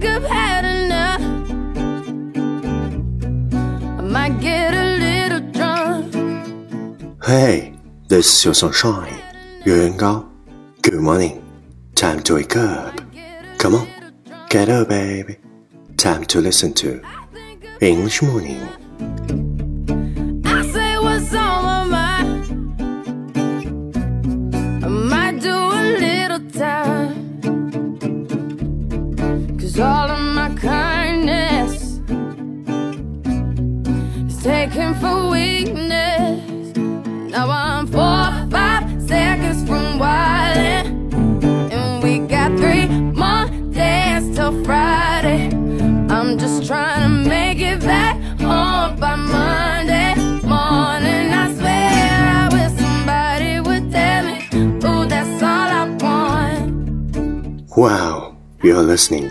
think I've had enough. I might get a little drunk. Hey, this is your sunshine. Yuan Gao. Good morning. Time to wake up. Come on. Get up, baby. Time to listen to English Morning. All of my kindness is taken for weakness. Now I'm four, five seconds from wildin'. And we got three more days till Friday. I'm just trying to make it back home by Monday morning. I swear I wish somebody would tell me, ooh, that's all I want. Wow, you're listening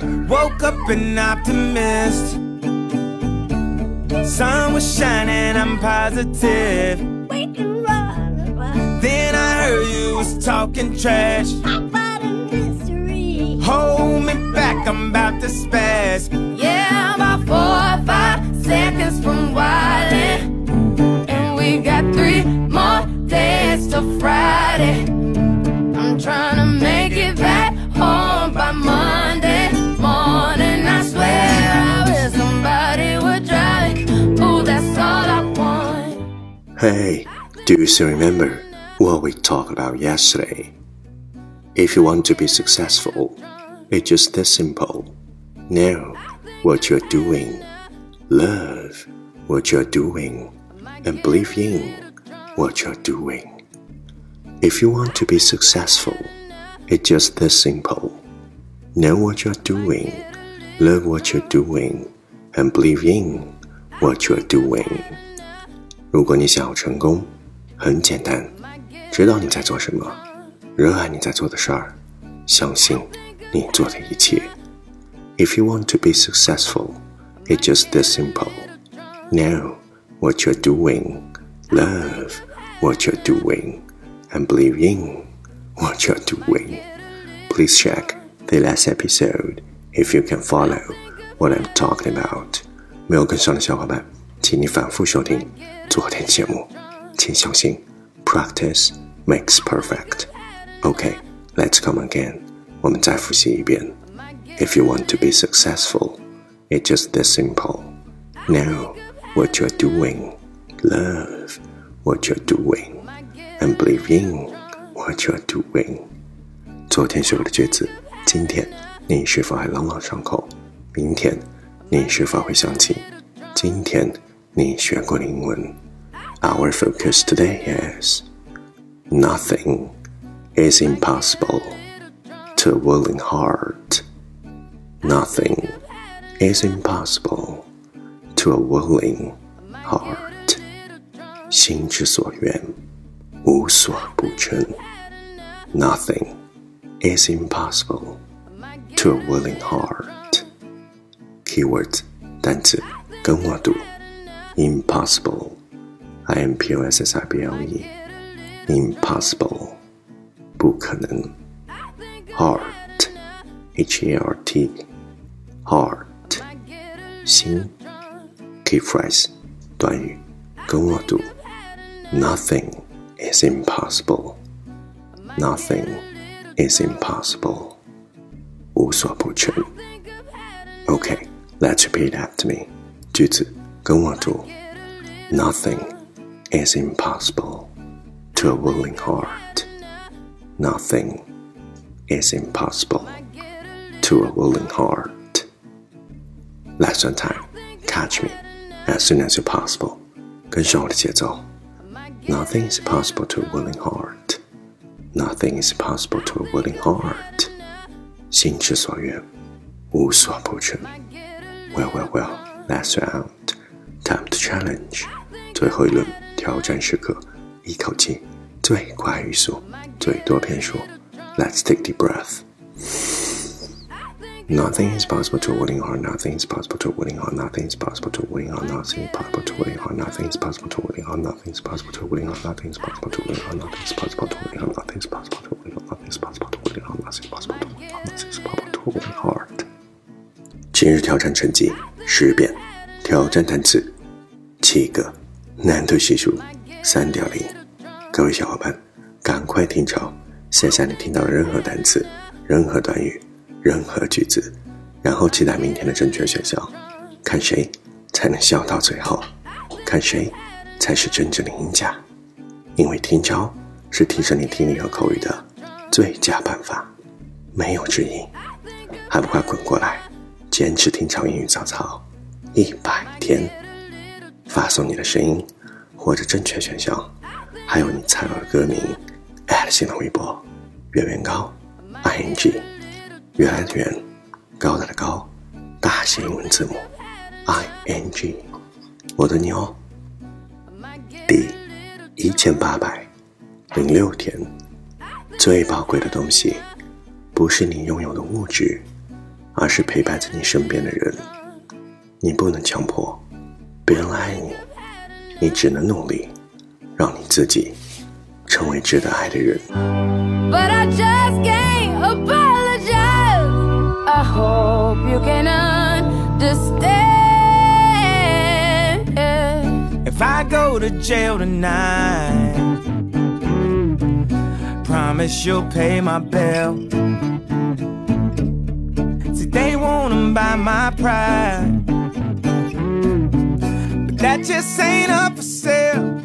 Woke up an optimist. Sun was shining, I'm positive. Then I heard you was talking trash. Hold me back, I'm about to spaz. Hey, do you still remember what we talked about yesterday? If you want to be successful, it's just this simple. Know what you're doing, love what you're doing, and believe in what you're doing. If you want to be successful, it's just this simple. Know what you're doing, love what you're doing, and believe in what you're doing. 如果你想要成功，很简单，知道你在做什么，热爱你在做的事儿，相信你做的一切。If you want to be successful, it's just this simple. Know what you're doing, love what you're doing, and believe in what you're doing. Please check the last episode if you can follow what I'm talking about. 没有跟上的小伙伴， 请你反复收听昨天节目。请相信，practice makes perfect. Okay, let's come again. 我们再复习一遍。If you want to be successful, it's just this simple. Know what you're doing, love what you're doing, and believe in what you're doing. 昨天学过的句子，今天你是否还朗朗上口？明天你是否会想起今天 你学过的英文？Our focus today is nothing is impossible to a willing heart. Nothing is impossible to a willing heart. 心之所愿，无所不成。Nothing is impossible to a willing heart. Keywords 单词跟我读 ：impossible, i m p o s s i b l e, impossible 不可能。Heart, h e r t, heart 心。Key phrase 短语跟我读：Nothing is impossible. Nothing is impossible. 无所不成。Okay, let's repeat after me. 句子 跟我读：Nothing is impossible to a willing heart. Nothing is impossible to a willing heart. Lesson time. Catch me as soon as you're possible. 跟上我的节奏。Nothing is possible to a willing heart. Nothing is possible to a willing heart. 心之所愿，无所不成。 Well, well, well, that's round. Time to challenge. 最后一轮挑战时刻，一口气最快语速，最多篇数。Let's take deep breath. Nothing is possible to willing heart. Nothing is possible to willing heart. Nothing is possible to willing heart. Nothing is possible to willing heart. Nothing is possible to willing heart. Nothing is possible to willing heart. Nothing is possible to willing heart. Nothing is possible to willing heart. Nothing is possible to willing heart. Nothing is possible to willing heart. Nothing is possible to willing heart. Nothing is possible to willing heart. 今日挑战成绩十遍，挑战单词 七个，难度系数三点零。各位小伙伴，赶快听抄，写下你听到的任何单词、任何短语。任何句子，然后期待明天的正确选项，看谁才能笑到最后，看谁才是真正的赢家。因为听招是提升你听力和口语的最佳办法，没有之一。还不快滚过来，坚持听超英语早操一百天，发送你的声音或者正确选项，还有你猜到的歌名，@新浪微博，圆圆高，ing。圆圆，高大的高，大写英文字母，I N G，我的牛。第一千八百零六天，最宝贵的东西，不是你拥有的物质，而是陪伴在你身边的人。你不能强迫别人爱你，你只能努力，让你自己成为值得爱的人。hope you can understand. If I go to jail tonight, promise you'll pay my bill. See, they wanna buy my pride, but that just ain't up for sale.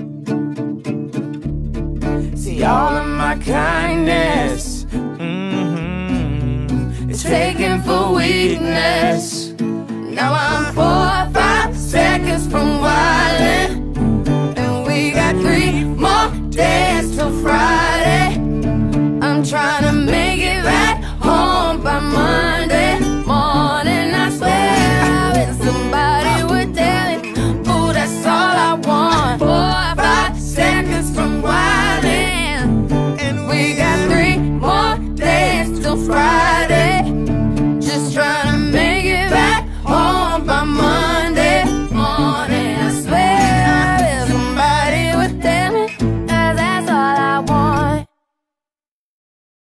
See, all of my kindness mm-hmm, it's taken for weakness. Now I'm four or five seconds from wildin'. And we got three more days till Friday. I'm trying to make feel fried.